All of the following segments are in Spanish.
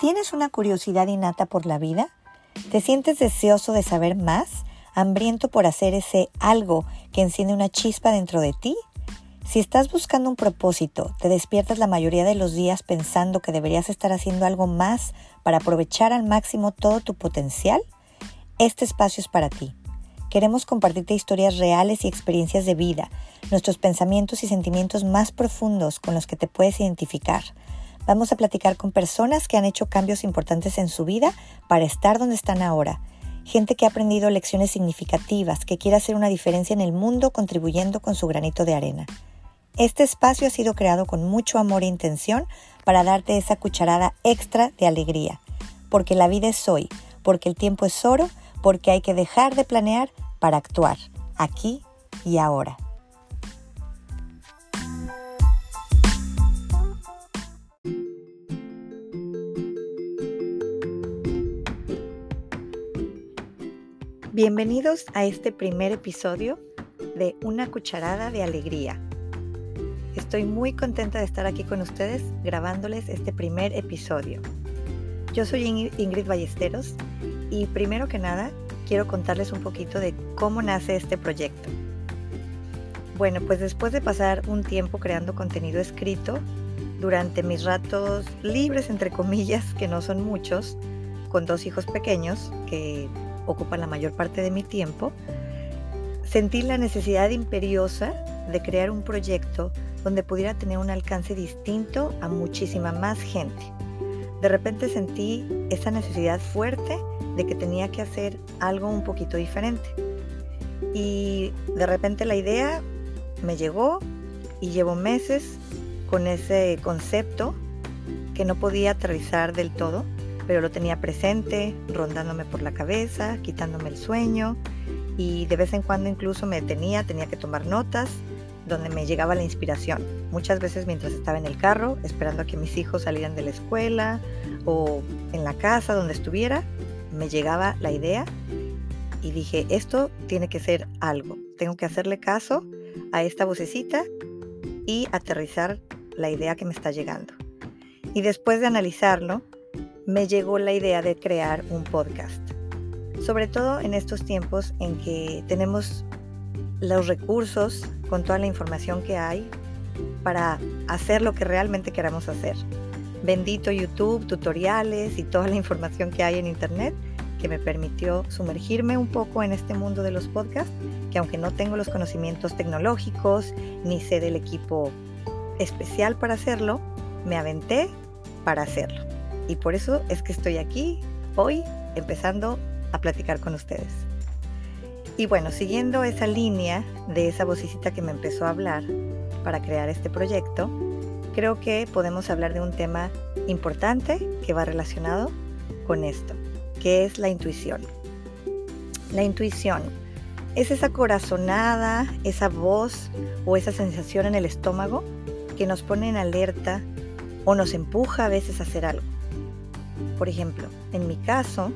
¿Tienes una curiosidad innata por la vida? ¿Te sientes deseoso de saber más? ¿Hambriento por hacer ese algo que enciende una chispa dentro de ti? Si estás buscando un propósito, te despiertas la mayoría de los días pensando que deberías estar haciendo algo más para aprovechar al máximo todo tu potencial, este espacio es para ti. Queremos compartirte historias reales y experiencias de vida, nuestros pensamientos y sentimientos más profundos con los que te puedes identificar Vamos a platicar con personas que han hecho cambios importantes en su vida para estar donde están ahora. Gente que ha aprendido lecciones significativas, que quiere hacer una diferencia en el mundo contribuyendo con su granito de arena. Este espacio ha sido creado con mucho amor e intención para darte esa cucharada extra de alegría. Porque la vida es hoy, porque el tiempo es oro, porque hay que dejar de planear para actuar, aquí y ahora. Bienvenidos a este primer episodio de Una cucharada de alegría. Estoy muy contenta de estar aquí con ustedes grabándoles este primer episodio. Yo soy Ingrid Ballesteros y primero que nada quiero contarles un poquito de cómo nace este proyecto. Bueno, pues después de pasar un tiempo creando contenido escrito, durante mis ratos libres, entre comillas, que no son muchos, con dos hijos pequeños que ocupa la mayor parte de mi tiempo, sentí la necesidad imperiosa de crear un proyecto donde pudiera tener un alcance distinto a muchísima más gente. De repente sentí esa necesidad fuerte de que tenía que hacer algo un poquito diferente. Y de repente la idea me llegó y llevo meses con ese concepto que no podía aterrizar del todo pero lo tenía presente, rondándome por la cabeza, quitándome el sueño y de vez en cuando incluso me detenía, tenía que tomar notas donde me llegaba la inspiración. Muchas veces mientras estaba en el carro, esperando a que mis hijos salieran de la escuela o en la casa donde estuviera, me llegaba la idea y dije, esto tiene que ser algo, tengo que hacerle caso a esta vocecita y aterrizar la idea que me está llegando. Y después de analizarlo, me llegó la idea de crear un podcast. Sobre todo en estos tiempos en que tenemos los recursos con toda la información que hay para hacer lo que realmente queramos hacer. Bendito YouTube, tutoriales y toda la información que hay en Internet que me permitió sumergirme un poco en este mundo de los podcasts, que aunque no tengo los conocimientos tecnológicos ni sé del equipo especial para hacerlo, me aventé para hacerlo y por eso es que estoy aquí hoy empezando a platicar con ustedes. Y bueno, siguiendo esa línea de esa vocecita que me empezó a hablar para crear este proyecto, creo que podemos hablar de un tema importante que va relacionado con esto, que es la intuición. La intuición es esa corazonada, esa voz o esa sensación en el estómago que nos pone en alerta o nos empuja a veces a hacer algo. Por ejemplo, en mi caso,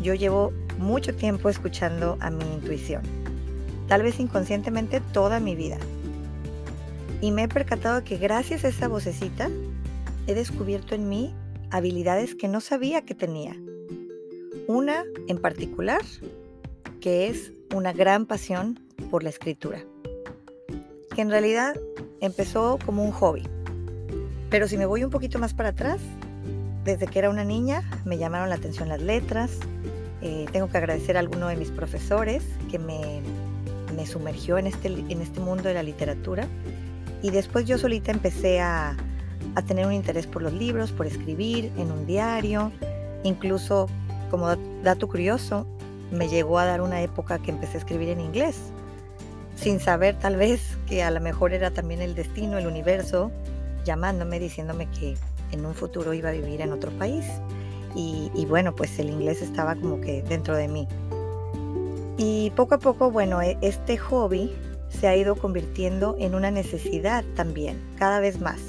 yo llevo mucho tiempo escuchando a mi intuición, tal vez inconscientemente toda mi vida. Y me he percatado que gracias a esa vocecita he descubierto en mí habilidades que no sabía que tenía. Una en particular, que es una gran pasión por la escritura, que en realidad empezó como un hobby. Pero si me voy un poquito más para atrás, desde que era una niña me llamaron la atención las letras. Eh, tengo que agradecer a alguno de mis profesores que me, sumergió en este, en este mundo de la literatura. Y después yo solita empecé a, a tener un interés por los libros, por escribir en un diario. Incluso, como dato curioso, me llegó a dar una época que empecé a escribir en inglés, sin saber tal vez que a lo mejor era también el destino, el universo, llamándome, diciéndome que en un futuro iba a vivir en otro país. Y, bueno, pues el inglés estaba como que dentro de mí. Y poco a poco, bueno, e, este hobby se ha ido convirtiendo en una necesidad también, cada vez más.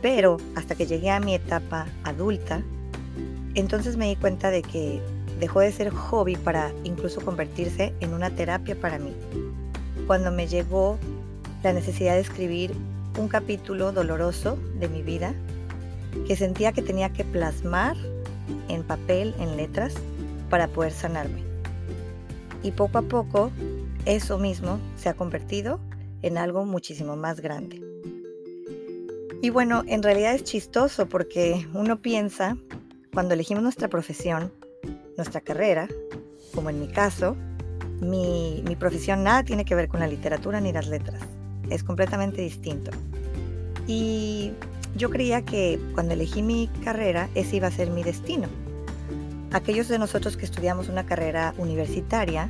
Pero hasta que llegué a mi etapa adulta, entonces me di cuenta de que dejó de ser hobby para incluso convertirse en una terapia para mí. Cuando me llegó la necesidad de escribir un capítulo doloroso de mi vida, que sentía que tenía que plasmar en papel, en letras, para poder sanarme. Y poco a poco eso mismo se ha convertido en algo muchísimo más grande. Y bueno, en realidad es chistoso porque uno piensa, cuando elegimos nuestra profesión, nuestra carrera, como en mi caso, mi, mi, profesión nada tiene que ver con la literatura ni las letras. Es completamente distinto. Y yo creía que cuando elegí mi carrera, ese iba a ser mi destino. Aquellos de nosotros que estudiamos una carrera universitaria,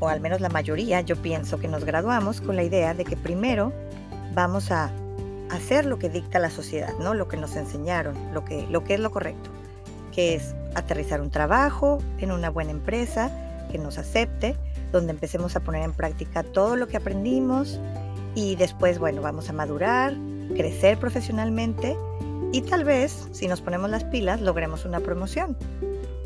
o al menos la mayoría, yo pienso que nos graduamos con la idea de que primero vamos a hacer lo que dicta la sociedad, ¿no? Lo que nos enseñaron, lo que, lo que es lo correcto, que es aterrizar un trabajo en una buena empresa que nos acepte, donde empecemos a poner en práctica todo lo que aprendimos y después, bueno, vamos a madurar, crecer profesionalmente y tal vez, si nos ponemos las pilas, logremos una promoción.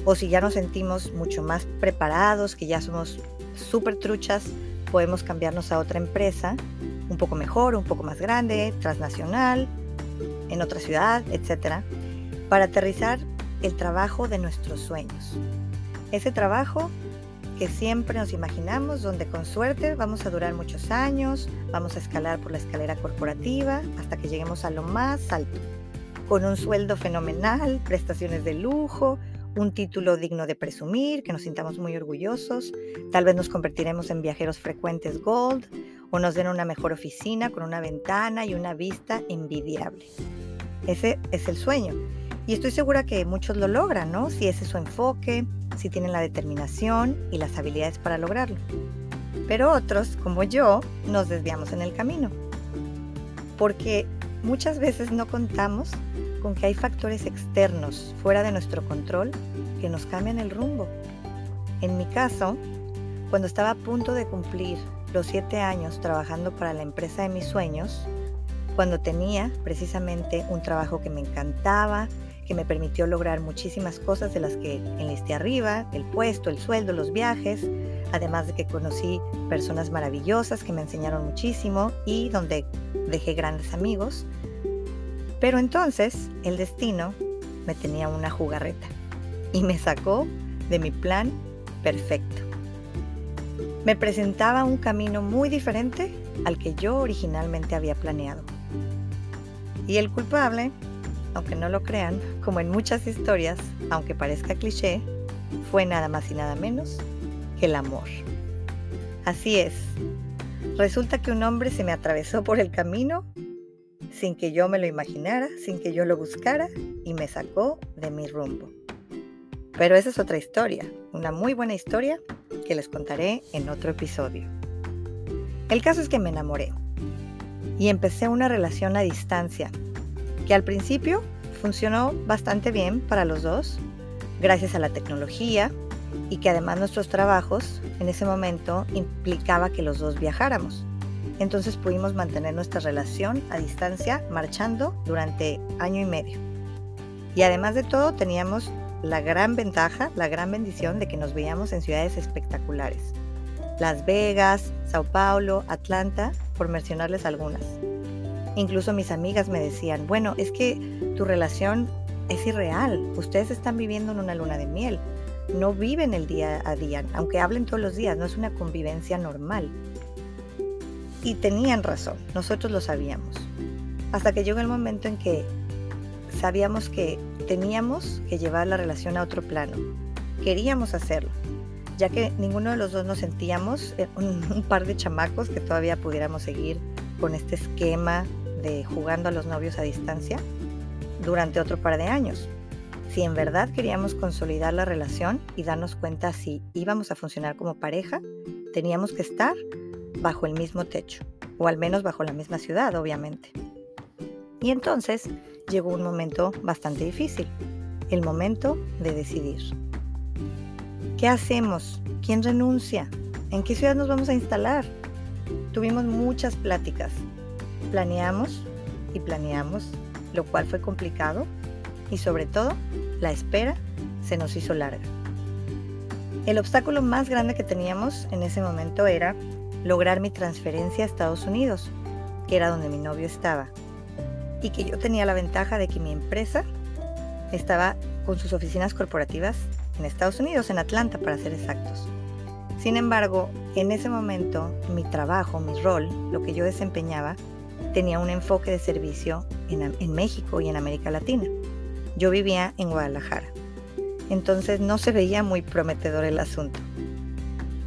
O si ya nos sentimos mucho más preparados, que ya somos súper truchas, podemos cambiarnos a otra empresa un poco mejor, un poco más grande, transnacional, en otra ciudad, etc. Para aterrizar el trabajo de nuestros sueños. Ese trabajo que siempre nos imaginamos, donde con suerte vamos a durar muchos años, vamos a escalar por la escalera corporativa hasta que lleguemos a lo más alto, con un sueldo fenomenal, prestaciones de lujo, un título digno de presumir, que nos sintamos muy orgullosos, tal vez nos convertiremos en viajeros frecuentes Gold o nos den una mejor oficina con una ventana y una vista envidiable. Ese es el sueño. Y estoy segura que muchos lo logran, ¿no? Si ese es su enfoque, si tienen la determinación y las habilidades para lograrlo. Pero otros, como yo, nos desviamos en el camino. Porque muchas veces no contamos con que hay factores externos fuera de nuestro control que nos cambian el rumbo. En mi caso, cuando estaba a punto de cumplir los siete años trabajando para la empresa de mis sueños, cuando tenía precisamente un trabajo que me encantaba, que me permitió lograr muchísimas cosas de las que enlisté arriba, el puesto, el sueldo, los viajes, además de que conocí personas maravillosas que me enseñaron muchísimo y donde dejé grandes amigos. Pero entonces el destino me tenía una jugarreta y me sacó de mi plan perfecto. Me presentaba un camino muy diferente al que yo originalmente había planeado. Y el culpable aunque no lo crean, como en muchas historias, aunque parezca cliché, fue nada más y nada menos que el amor. Así es, resulta que un hombre se me atravesó por el camino sin que yo me lo imaginara, sin que yo lo buscara y me sacó de mi rumbo. Pero esa es otra historia, una muy buena historia que les contaré en otro episodio. El caso es que me enamoré y empecé una relación a distancia que al principio funcionó bastante bien para los dos, gracias a la tecnología y que además nuestros trabajos en ese momento implicaba que los dos viajáramos. Entonces pudimos mantener nuestra relación a distancia marchando durante año y medio. Y además de todo teníamos la gran ventaja, la gran bendición de que nos veíamos en ciudades espectaculares. Las Vegas, Sao Paulo, Atlanta, por mencionarles algunas. Incluso mis amigas me decían, bueno, es que tu relación es irreal, ustedes están viviendo en una luna de miel, no viven el día a día, aunque hablen todos los días, no es una convivencia normal. Y tenían razón, nosotros lo sabíamos. Hasta que llegó el momento en que sabíamos que teníamos que llevar la relación a otro plano. Queríamos hacerlo, ya que ninguno de los dos nos sentíamos eh, un, par de chamacos que todavía pudiéramos seguir con este esquema de jugando a los novios a distancia durante otro par de años. Si en verdad queríamos consolidar la relación y darnos cuenta si íbamos a funcionar como pareja, teníamos que estar bajo el mismo techo, o al menos bajo la misma ciudad, obviamente. Y entonces llegó un momento bastante difícil, el momento de decidir. ¿Qué hacemos? ¿Quién renuncia? ¿En qué ciudad nos vamos a instalar? Tuvimos muchas pláticas Planeamos y planeamos, lo cual fue complicado y sobre todo la espera se nos hizo larga. El obstáculo más grande que teníamos en ese momento era lograr mi transferencia a Estados Unidos, que era donde mi novio estaba, y que yo tenía la ventaja de que mi empresa estaba con sus oficinas corporativas en Estados Unidos, en Atlanta para ser exactos. Sin embargo, en ese momento mi trabajo, mi rol, lo que yo desempeñaba, tenía un enfoque de servicio en, México y en América Latina. Yo vivía en Guadalajara. Entonces no se veía muy prometedor el asunto.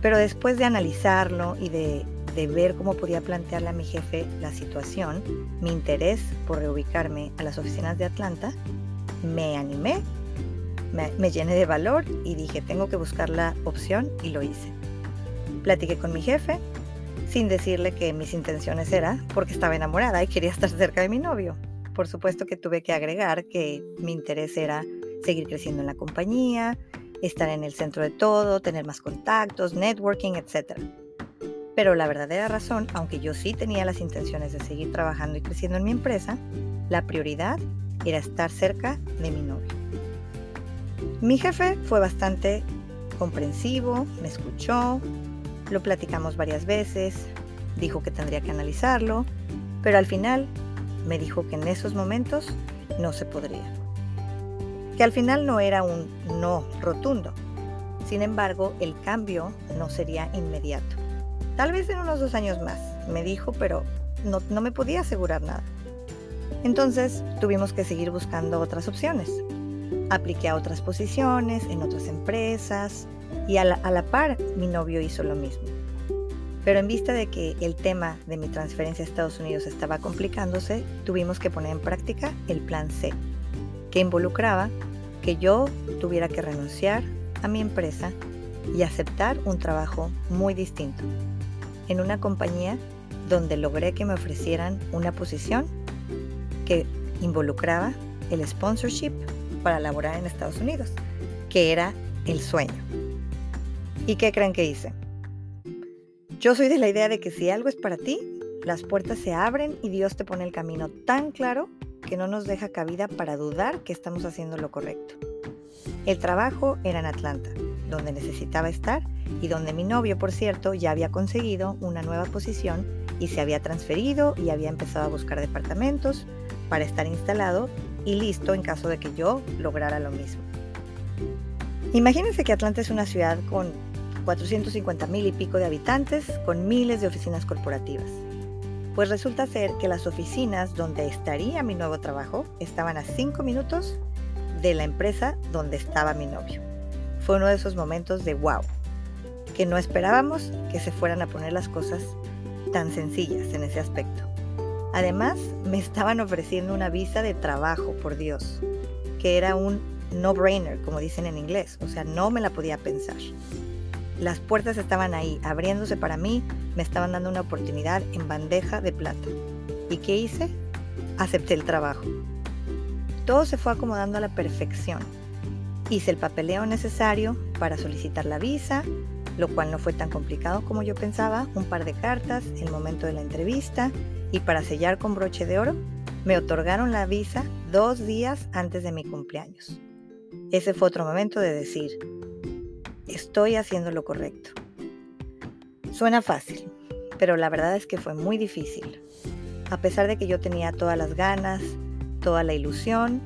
Pero después de analizarlo y de, ver cómo podía plantearle a mi jefe la situación, mi interés por reubicarme a las oficinas de Atlanta, me animé, me llené de valor y dije, tengo que buscar la opción y lo hice. Platiqué con mi jefe, sin decirle que mis intenciones eran porque estaba enamorada y quería estar cerca de mi novio. Por supuesto que tuve que agregar que mi interés era seguir creciendo en la compañía, estar en el centro de todo, tener más contactos, networking, etc. Pero la verdadera razón, aunque yo sí tenía las intenciones de seguir trabajando y creciendo en mi empresa, la prioridad era estar cerca de mi novio. Mi jefe fue bastante comprensivo, me escuchó, lo platicamos varias veces, dijo que tendría que analizarlo, pero al final me dijo que en esos momentos no se podría. Que al final no era un no rotundo. Sin embargo, el cambio no sería inmediato. Tal vez en unos dos años más, me dijo, pero no, no me podía asegurar nada. Entonces tuvimos que seguir buscando otras opciones. Apliqué a otras posiciones, en otras empresas, y a la, par mi novio hizo lo mismo. Pero en vista de que el tema de mi transferencia a Estados Unidos estaba complicándose, tuvimos que poner en práctica el plan C, que involucraba que yo tuviera que renunciar a mi empresa y aceptar un trabajo muy distinto, en una compañía donde logré que me ofrecieran una posición que involucraba el sponsorship para laborar en Estados Unidos, que era el sueño. ¿Y qué creen que hice? Yo soy de la idea de que si algo es para ti, las puertas se abren y Dios te pone el camino tan claro que no nos deja cabida para dudar que estamos haciendo lo correcto. El trabajo era en Atlanta, donde necesitaba estar y donde mi novio, por cierto, ya había conseguido una nueva posición y se había transferido y había empezado a buscar departamentos para estar instalado y listo en caso de que yo lograra lo mismo. Imagínense que Atlanta es una ciudad con 450 mil y pico de habitantes con miles de oficinas corporativas. Pues resulta ser que las oficinas donde estaría mi nuevo trabajo estaban a 5 minutos de la empresa donde estaba mi novio. Fue uno de esos momentos de wow, que no esperábamos que se fueran a poner las cosas tan sencillas en ese aspecto. Además, me estaban ofreciendo una visa de trabajo, por Dios, que era un no-brainer, como dicen en inglés, o sea, no me la podía pensar. Las puertas estaban ahí, abriéndose para mí, me estaban dando una oportunidad en bandeja de plata. ¿Y qué hice? Acepté el trabajo. Todo se fue acomodando a la perfección. Hice el papeleo necesario para solicitar la visa, lo cual no fue tan complicado como yo pensaba, un par de cartas, el momento de la entrevista y para sellar con broche de oro, me otorgaron la visa dos días antes de mi cumpleaños. Ese fue otro momento de decir, estoy haciendo lo correcto. Suena fácil, pero la verdad es que fue muy difícil. A pesar de que yo tenía todas las ganas, toda la ilusión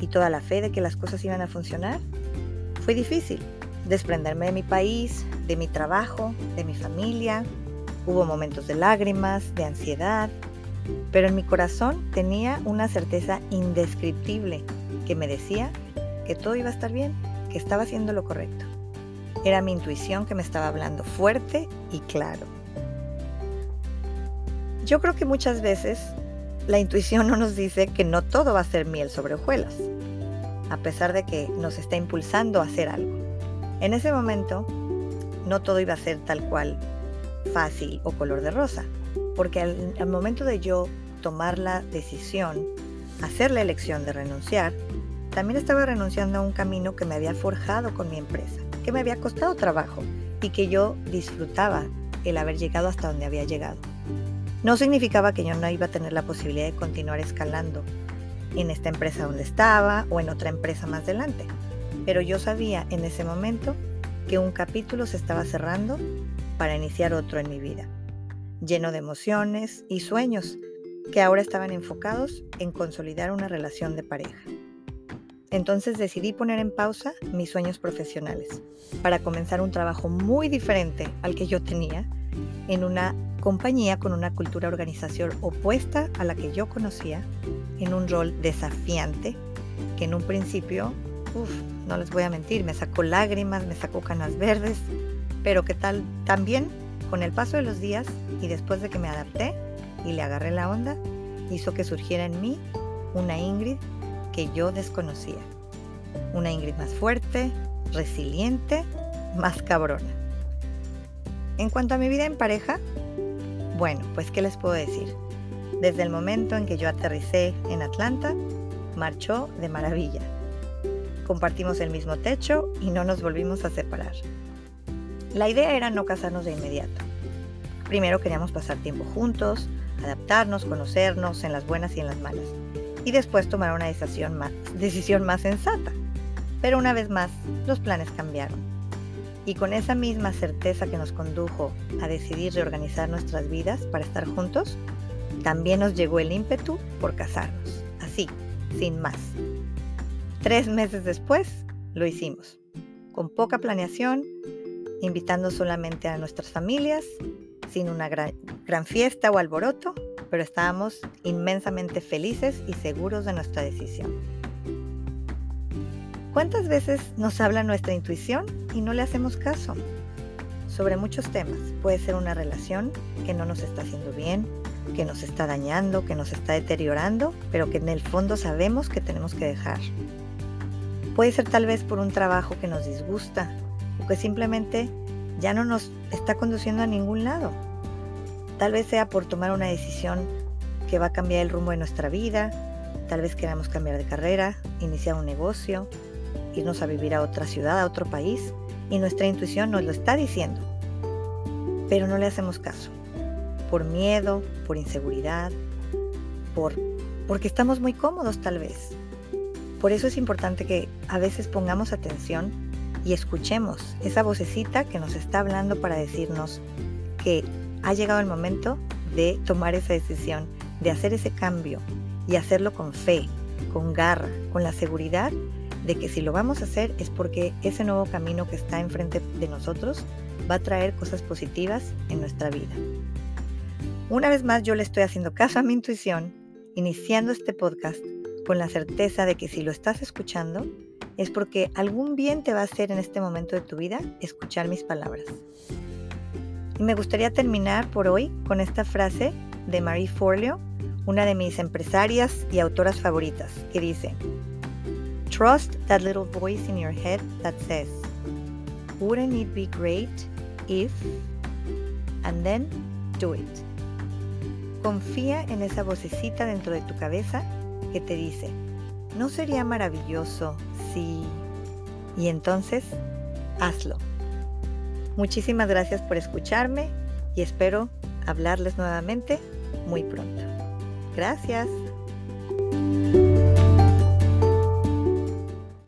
y toda la fe de que las cosas iban a funcionar, fue difícil desprenderme de mi país, de mi trabajo, de mi familia. Hubo momentos de lágrimas, de ansiedad, pero en mi corazón tenía una certeza indescriptible que me decía que todo iba a estar bien, que estaba haciendo lo correcto. Era mi intuición que me estaba hablando fuerte y claro. Yo creo que muchas veces la intuición no nos dice que no todo va a ser miel sobre hojuelas, a pesar de que nos está impulsando a hacer algo. En ese momento, no todo iba a ser tal cual fácil o color de rosa, porque al, al momento de yo tomar la decisión, hacer la elección de renunciar, también estaba renunciando a un camino que me había forjado con mi empresa que me había costado trabajo y que yo disfrutaba el haber llegado hasta donde había llegado. No significaba que yo no iba a tener la posibilidad de continuar escalando en esta empresa donde estaba o en otra empresa más adelante, pero yo sabía en ese momento que un capítulo se estaba cerrando para iniciar otro en mi vida, lleno de emociones y sueños que ahora estaban enfocados en consolidar una relación de pareja. Entonces decidí poner en pausa mis sueños profesionales para comenzar un trabajo muy diferente al que yo tenía en una compañía con una cultura organización opuesta a la que yo conocía, en un rol desafiante que en un principio, uff, no les voy a mentir, me sacó lágrimas, me sacó canas verdes, pero que tal también con el paso de los días y después de que me adapté y le agarré la onda, hizo que surgiera en mí una Ingrid que yo desconocía. Una Ingrid más fuerte, resiliente, más cabrona. En cuanto a mi vida en pareja, bueno, pues ¿qué les puedo decir? Desde el momento en que yo aterricé en Atlanta, marchó de maravilla. Compartimos el mismo techo y no nos volvimos a separar. La idea era no casarnos de inmediato. Primero queríamos pasar tiempo juntos, adaptarnos, conocernos en las buenas y en las malas, y después tomar una decisión más, decisión más sensata. Pero una vez más, los planes cambiaron. Y con esa misma certeza que nos condujo a decidir reorganizar nuestras vidas para estar juntos, también nos llegó el ímpetu por casarnos, así, sin más. Tres meses después, lo hicimos, con poca planeación, invitando solamente a nuestras familias, sin una gran, fiesta o alboroto, pero estábamos inmensamente felices y seguros de nuestra decisión. ¿Cuántas veces nos habla nuestra intuición y no le hacemos caso? Sobre muchos temas. Puede ser una relación que no nos está haciendo bien, que nos está dañando, que nos está deteriorando, pero que en el fondo sabemos que tenemos que dejar. Puede ser tal vez por un trabajo que nos disgusta o que simplemente ya no nos está conduciendo a ningún lado. Tal vez sea por tomar una decisión que va a cambiar el rumbo de nuestra vida, tal vez queramos cambiar de carrera, iniciar un negocio, irnos a vivir a otra ciudad, a otro país, y nuestra intuición nos lo está diciendo, pero no le hacemos caso, por miedo, por inseguridad, por, porque estamos muy cómodos tal vez. Por eso es importante que a veces pongamos atención y escuchemos esa vocecita que nos está hablando para decirnos que ha llegado el momento de tomar esa decisión, de hacer ese cambio y hacerlo con fe, con garra, con la seguridad de que si lo vamos a hacer es porque ese nuevo camino que está enfrente de nosotros va a traer cosas positivas en nuestra vida. Una vez más yo le estoy haciendo caso a mi intuición, iniciando este podcast con la certeza de que si lo estás escuchando, es porque algún bien te va a hacer en este momento de tu vida escuchar mis palabras. Y me gustaría terminar por hoy con esta frase de Marie Forleo, una de mis empresarias y autoras favoritas, que dice, Trust that little voice in your head that says, wouldn't it be great if, and then do it. Confía en esa vocecita dentro de tu cabeza que te dice, ¿no sería maravilloso si... Y entonces, hazlo. Muchísimas gracias por escucharme y espero hablarles nuevamente muy pronto. Gracias.